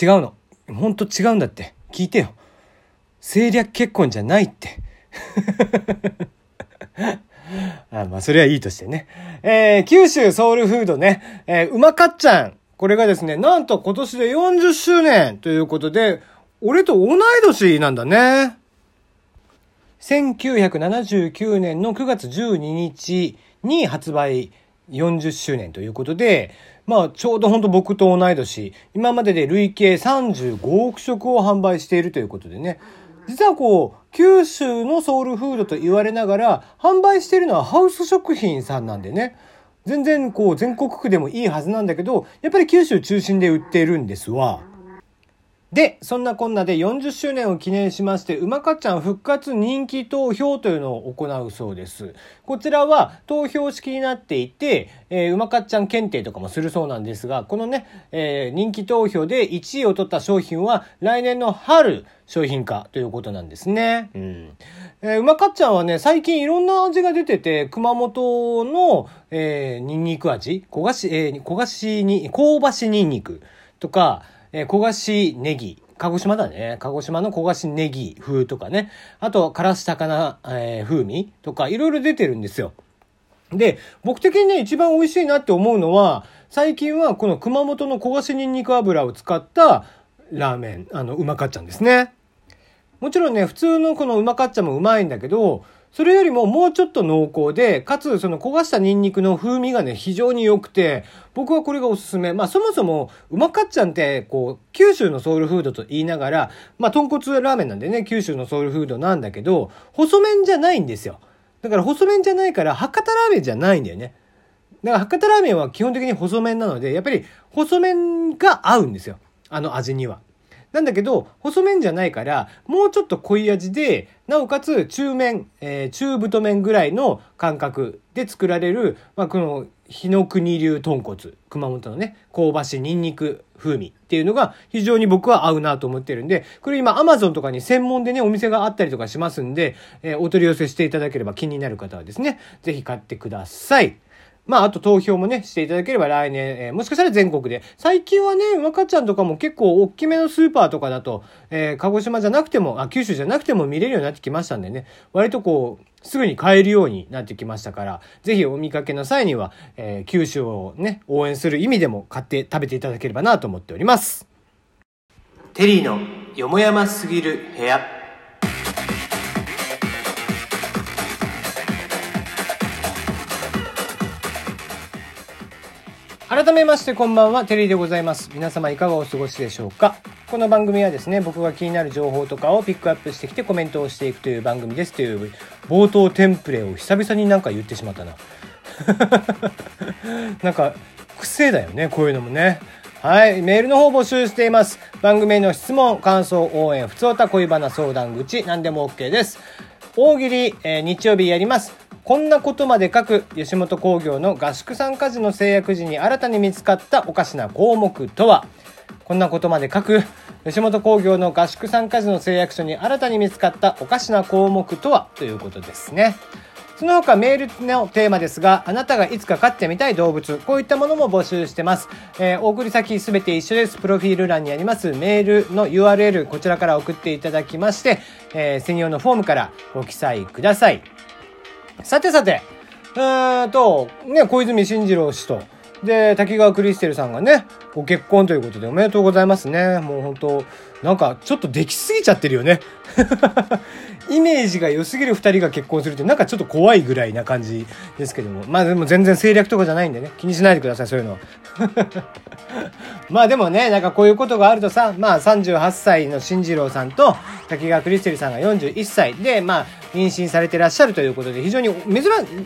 違うの。ほんと違うんだって。聞いてよ。政略結婚じゃないって。あまあ、それはいいとしてね。えー、九州ソウルフードね、えー、うまかっちゃん。これがですね、なんと今年で40周年ということで、俺と同い年なんだね。1979年の9月12日に発売40周年ということで、まあ、ちょうど本当僕と同い年、今までで累計35億食を販売しているということでね、実はこう、九州のソウルフードと言われながら、販売しているのはハウス食品さんなんでね、全然こう全国区でもいいはずなんだけど、やっぱり九州中心で売っているんですわ。で、そんなこんなで40周年を記念しまして、うまかっちゃん復活人気投票というのを行うそうです。こちらは投票式になっていて、えー、うまかっちゃん検定とかもするそうなんですが、このね、えー、人気投票で1位を取った商品は来年の春商品化ということなんですね。うん。えー、うまかっちゃんはね、最近いろんな味が出てて、熊本の、えー、ニンニク味焦がし、えー、焦がしに、香ばしニンニクとか、えー、焦がしネギ、鹿児島だね。鹿児島の焦がしネギ風とかね。あと、からし高菜、えー、風味とか、いろいろ出てるんですよ。で、僕的にね、一番美味しいなって思うのは、最近はこの熊本の焦がしニンニク油を使ったラーメン、あの、うまかっちゃんですね。もちろんね、普通のこのうまかっちゃんもうまいんだけど、それよりももうちょっと濃厚で、かつその焦がしたニンニクの風味がね、非常に良くて、僕はこれがおすすめ。まあそもそも、うまかっちゃんって、こう、九州のソウルフードと言いながら、まあ豚骨ラーメンなんでね、九州のソウルフードなんだけど、細麺じゃないんですよ。だから細麺じゃないから、博多ラーメンじゃないんだよね。だから博多ラーメンは基本的に細麺なので、やっぱり細麺が合うんですよ。あの味には。なんだけど、細麺じゃないから、もうちょっと濃い味で、なおかつ中麺、えー、中太麺ぐらいの感覚で作られる、まあ、この、日の国流豚骨、熊本のね、香ばしいニンニク風味っていうのが非常に僕は合うなと思ってるんで、これ今 Amazon とかに専門でね、お店があったりとかしますんで、えー、お取り寄せしていただければ気になる方はですね、ぜひ買ってください。まあ、あと投票もね、していただければ来年、えー、もしかしたら全国で。最近はね、若ちゃんとかも結構大きめのスーパーとかだと、えー、鹿児島じゃなくても、あ、九州じゃなくても見れるようになってきましたんでね、割とこう、すぐに買えるようになってきましたから、ぜひお見かけの際には、えー、九州をね、応援する意味でも買って食べていただければなと思っております。テリーのよもやますぎる部屋。改めましてこんばんは、テリーでございます。皆様いかがお過ごしでしょうか？この番組はですね、僕が気になる情報とかをピックアップしてきてコメントをしていくという番組ですという冒頭テンプレを久々になんか言ってしまったな。なんか、癖だよね、こういうのもね。はい。メールの方募集しています。番組への質問、感想、応援、ふつおた、恋バナ、相談口、何でも OK です。大喜利、えー、日曜日やります。こんなことまで書く吉本興業の合宿参加時の制約時に新たに見つかったおかしな項目とは？こんなことまで書く吉本興業の合宿参加時の誓約書に新たに見つかったおかしな項目とは？ということですね。その他メールのテーマですが、あなたがいつか飼ってみたい動物、こういったものも募集してます。えー、お送り先すべて一緒です。プロフィール欄にありますメールの URL、こちらから送っていただきまして、えー、専用のフォームからご記載ください。さてさて、えーと、ね、小泉進次郎氏と、で、滝川クリステルさんがね、ご結婚ということでおめでとうございますね。もう本当なんかちょっとできすぎちゃってるよね。イメージが良すぎる二人が結婚するってなんかちょっと怖いぐらいな感じですけども。まあでも全然政略とかじゃないんでね。気にしないでください、そういうのは。まあでもね、なんかこういうことがあるとさ、まあ38歳の進次郎さんと滝川クリステルさんが41歳で、まあ妊娠されてらっしゃるということで非常に珍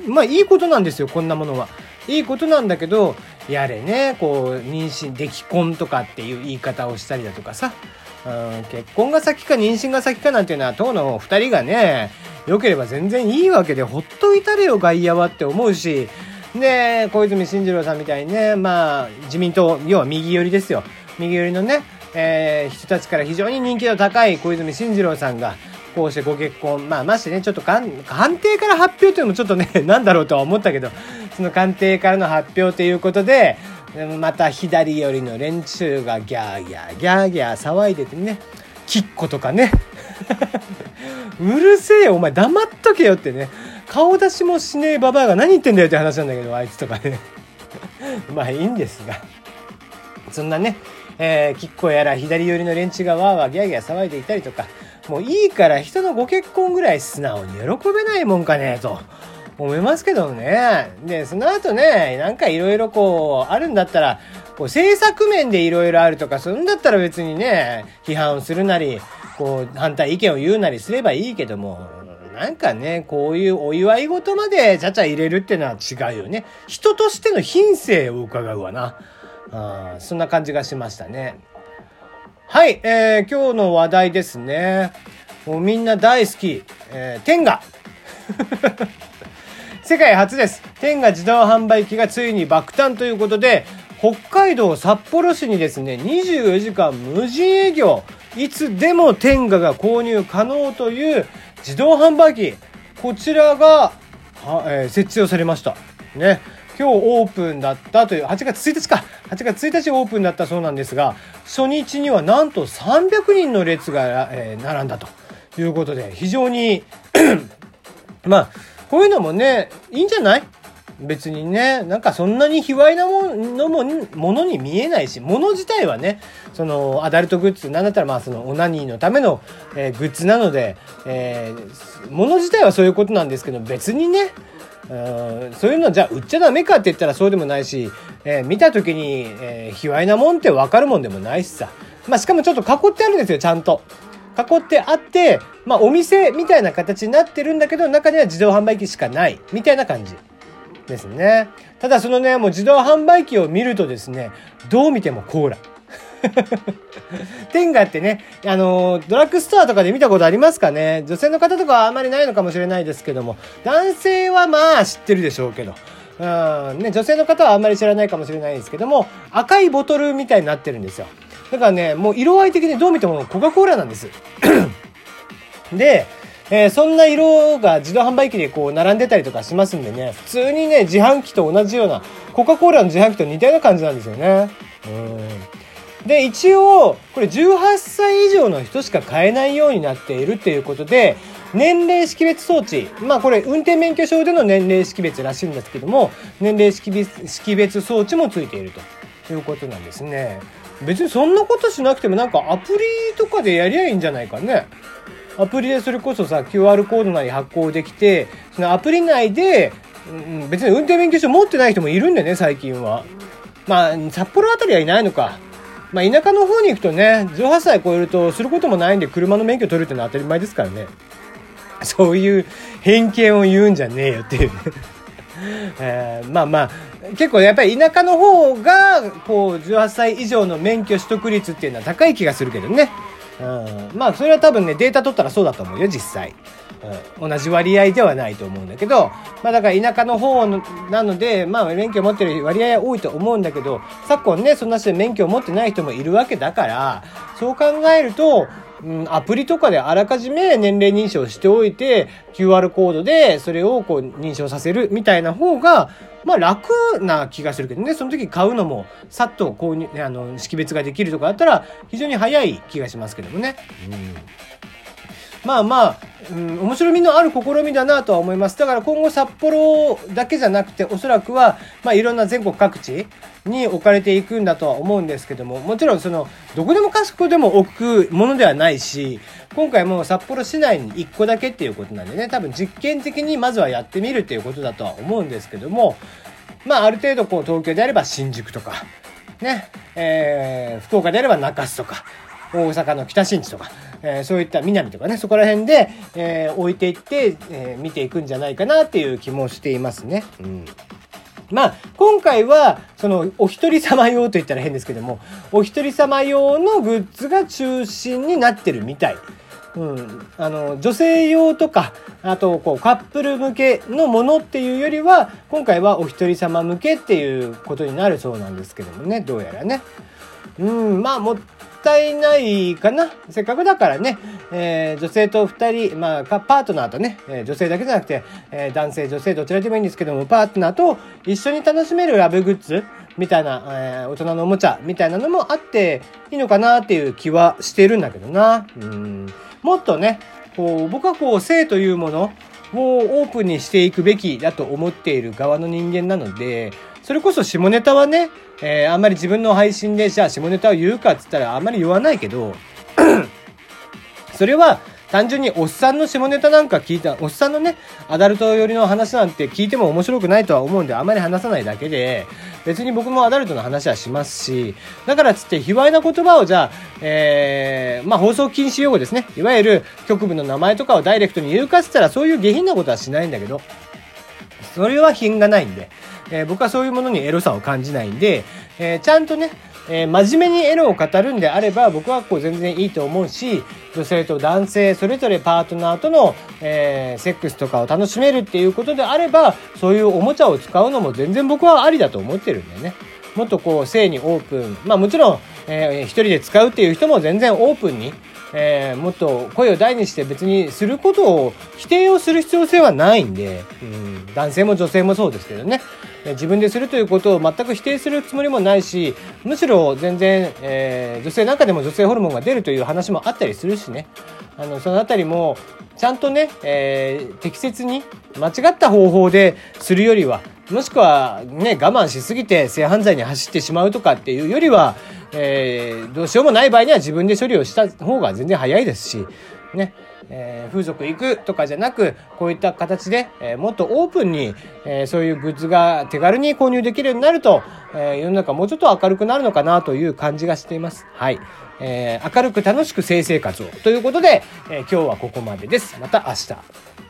まあいいことなんですよ、こんなものは。いいことなんだけど、やれね、こう、妊娠、出来婚とかっていう言い方をしたりだとかさ、うん、結婚が先か妊娠が先かなんていうのは、当の二人がね、良ければ全然いいわけで、ほっといたれよ、外野はって思うし、で、小泉進次郎さんみたいにね、まあ、自民党、要は右寄りですよ。右寄りのね、えー、人たちから非常に人気の高い小泉進次郎さんが、こうしてご結婚、まあ、ましてね、ちょっと官邸から発表というのもちょっとね、なんだろうとは思ったけど、の官邸からの発表ということで、また左寄りの連中がギャーギャーギャーギャー騒いでてねキッコとかね。うるせえよお前黙っとけよってね。顔出しもしねえババアが何言ってんだよって話なんだけどあいつとかね。まあいいんですが。そんなね、えー、キッコやら左寄りの連中がわーわーギャーギャー騒いでいたりとかもういいから人のご結婚ぐらい素直に喜べないもんかねえと。思いますけどね。で、その後ね、なんかいろいろこう、あるんだったら、こう、政策面でいろいろあるとか、そんだったら別にね、批判をするなり、こう、反対意見を言うなりすればいいけども、なんかね、こういうお祝い事までちゃちゃ入れるっていうのは違うよね。人としての品性を伺うわな。あそんな感じがしましたね。はい、えー、今日の話題ですね。もうみんな大好き、えー、天下世界初です。天下自動販売機がついに爆誕ということで、北海道札幌市にですね、24時間無人営業、いつでも天下が購入可能という自動販売機、こちらが、えー、設置をされました。ね。今日オープンだったという、8月1日か。8月1日オープンだったそうなんですが、初日にはなんと300人の列が、えー、並んだということで、非常に まあ、こういうのもね、いいんじゃない？別にね、なんかそんなに卑猥なものもものに見えないし、もの自体はね、そのアダルトグッズ、なんだったらまあそのオナニーのための、えー、グッズなので、えー、もの自体はそういうことなんですけど、別にね、うんそういうのじゃあ売っちゃダメかって言ったらそうでもないし、えー、見た時に、えー、卑猥なもんってわかるもんでもないしさ。まあしかもちょっと囲ってあるんですよ、ちゃんと。囲ってあって、まあお店みたいな形になってるんだけど、中には自動販売機しかない、みたいな感じですね。ただそのね、もう自動販売機を見るとですね、どう見てもコーラ。テンガってね、あのドラッグストアとかで見たことありますかね？女性の方とかはあんまりないのかもしれないですけども、男性はまあ知ってるでしょうけど、うんね、女性の方はあんまり知らないかもしれないですけども、赤いボトルみたいになってるんですよ。だからね、もう色合い的にどう見てもコカ・コーラなんです。で、えー、そんな色が自動販売機でこう並んでたりとかしますんでね、普通にね、自販機と同じような、コカ・コーラの自販機と似たような感じなんですよね。うん。で、一応、これ18歳以上の人しか買えないようになっているっていうことで、年齢識別装置。まあこれ運転免許証での年齢識別らしいんですけども、年齢識別識別装置もついているということなんですね。別にそんなことしなくてもなんかアプリとかでやりゃいいんじゃないかね。アプリでそれこそさ、QR コードなり発行できて、そのアプリ内で、うん、別に運転免許証持ってない人もいるんでね、最近は。まあ、札幌あたりはいないのか。まあ、田舎の方に行くとね、18歳超えるとすることもないんで車の免許取るってのは当たり前ですからね。そういう偏見を言うんじゃねえよっていう、えー、まあまあ、結構やっぱり田舎の方が、こう、18歳以上の免許取得率っていうのは高い気がするけどね。うん、まあ、それは多分ね、データ取ったらそうだと思うよ、実際。うん、同じ割合ではないと思うんだけど、まあだから田舎の方なので、まあ免許持ってる割合は多いと思うんだけど、昨今ね、そんな人で免許を持ってない人もいるわけだから、そう考えると、うん、アプリとかであらかじめ年齢認証しておいて、QR コードでそれをこう認証させるみたいな方が、まあ楽な気がするけどね、その時買うのもさっと購入、あの、識別ができるとかだったら非常に早い気がしますけどもね。うんまあまあ、うん、面白みのある試みだなとは思います。だから今後札幌だけじゃなくて、おそらくは、まあいろんな全国各地に置かれていくんだとは思うんですけども、もちろんその、どこでもかしこでも置くものではないし、今回も札幌市内に1個だけっていうことなんでね、多分実験的にまずはやってみるっていうことだとは思うんですけども、まあある程度こう東京であれば新宿とか、ね、えー、福岡であれば中洲とか、大阪の北新地とか、えー、そういった南とかね、そこら辺で、えー、置いていって、えー、見ていくんじゃないかなっていう気もしていますね。うん。まあ、今回は、その、お一人様用と言ったら変ですけども、お一人様用のグッズが中心になってるみたい。うん。あの、女性用とか、あと、こう、カップル向けのものっていうよりは、今回はお一人様向けっていうことになるそうなんですけどもね、どうやらね。うん、まあ、もったいないかな。せっかくだからね、えー、女性と二人、まあ、パートナーとね、え、女性だけじゃなくて、えー、男性、女性どちらでもいいんですけども、パートナーと一緒に楽しめるラブグッズみたいな、えー、大人のおもちゃみたいなのもあっていいのかなっていう気はしてるんだけどな。うん。もっとね、こう、僕はこう、性というものをオープンにしていくべきだと思っている側の人間なので、それこそ下ネタはね、えー、あんまり自分の配信でじゃあ下ネタを言うかっつったらあんまり言わないけど、それは単純におっさんの下ネタなんか聞いた、おっさんのね、アダルト寄りの話なんて聞いても面白くないとは思うんであんまり話さないだけで、別に僕もアダルトの話はしますし、だからつって卑猥な言葉をじゃあ、えー、まあ放送禁止用語ですね。いわゆる局部の名前とかをダイレクトに言うかっつったらそういう下品なことはしないんだけど、それは品がないんで、えー、僕はそういうものにエロさを感じないんで、えー、ちゃんとね、えー、真面目にエロを語るんであれば僕はこう全然いいと思うし女性と男性それぞれパートナーとの、えー、セックスとかを楽しめるっていうことであればそういうおもちゃを使うのも全然僕はありだと思ってるんだよね。もっとこう性にオープンまあもちろん、えー、一人で使うっていう人も全然オープンにえー、もっと声を大にして別にすることを否定をする必要性はないんで、うん、男性も女性もそうですけどね、自分でするということを全く否定するつもりもないし、むしろ全然、えー、女性なんかでも女性ホルモンが出るという話もあったりするしね、あの、その辺りも、ちゃんとね、えー、適切に間違った方法でするよりは、もしくはね、我慢しすぎて性犯罪に走ってしまうとかっていうよりは、えー、どうしようもない場合には自分で処理をした方が全然早いですし、ね、えー、風俗行くとかじゃなく、こういった形で、えー、もっとオープンに、えー、そういうグッズが手軽に購入できるようになると、え世の中もうちょっと明るくなるのかなという感じがしています。はい。え明るく楽しく性生活を。ということで、え今日はここまでです。また明日。